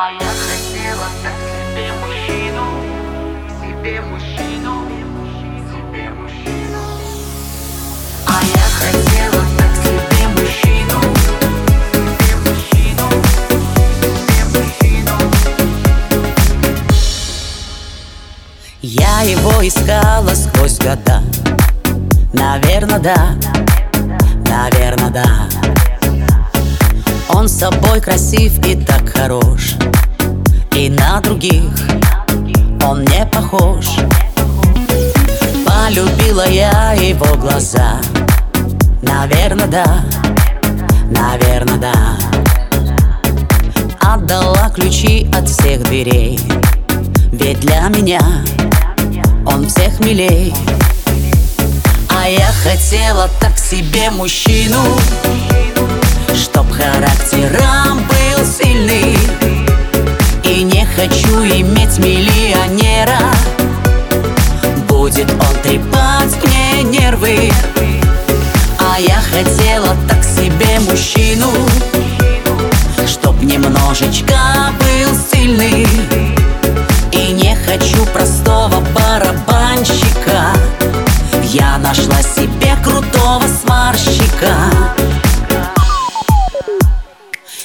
А я хотела так себе мужчину, себе мужчину, себе мужчину. А я хотела так себе мужчину, себе мужчину, себе мужчину. Я его искала сквозь года. Наверно, да, наверно, да Он собой красив и так хорош. И на других он не похож. Полюбила я его глаза. Наверно, да, наверно, да. Отдала ключи от всех дверей. Ведь для меня он всех милей. А я хотела так себе мужчину Чтоб характером был сильный. И не хочу иметь миллионера. Будет он трепать мне нервы. А я хотела так себе мужчину Чтоб немножечко был сильный. И не хочу простого барабанщика. Я нашла себе крутого сварщика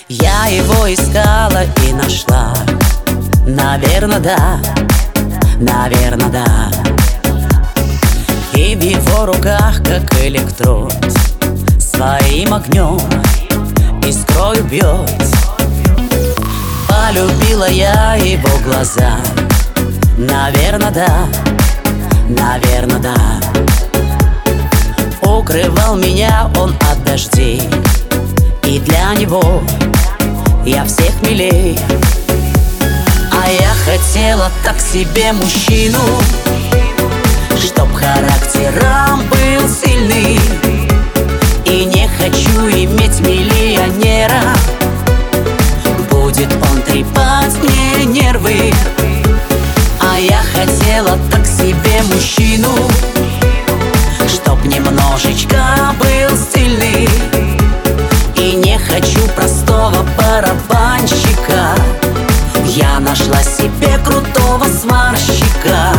Я его искала и нашла. Наверно, да, наверно, да. И в его руках, как электрод Своим огнем искрою бьет Полюбила я его глаза. Наверно, да, наверно, да. Укрывал меня он от дождей. И для него милей. А я хотела так себе мужчину Чтоб характером был сильный. И не хочу иметь Я нашла себе крутого сварщика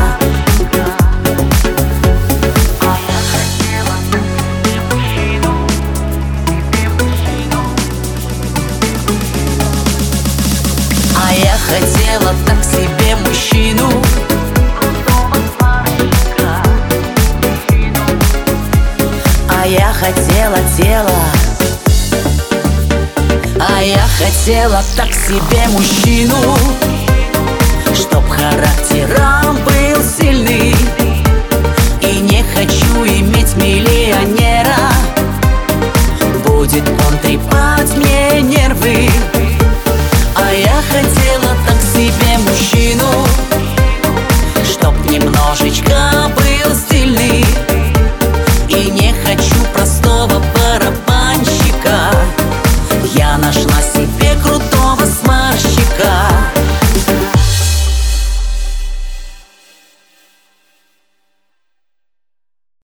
А я хотела так себе мужчину. А я хотела так хотела так себе мужчину Чтоб характером был сильный. И не хочу иметь миллионера. Будет он трепать мне нервы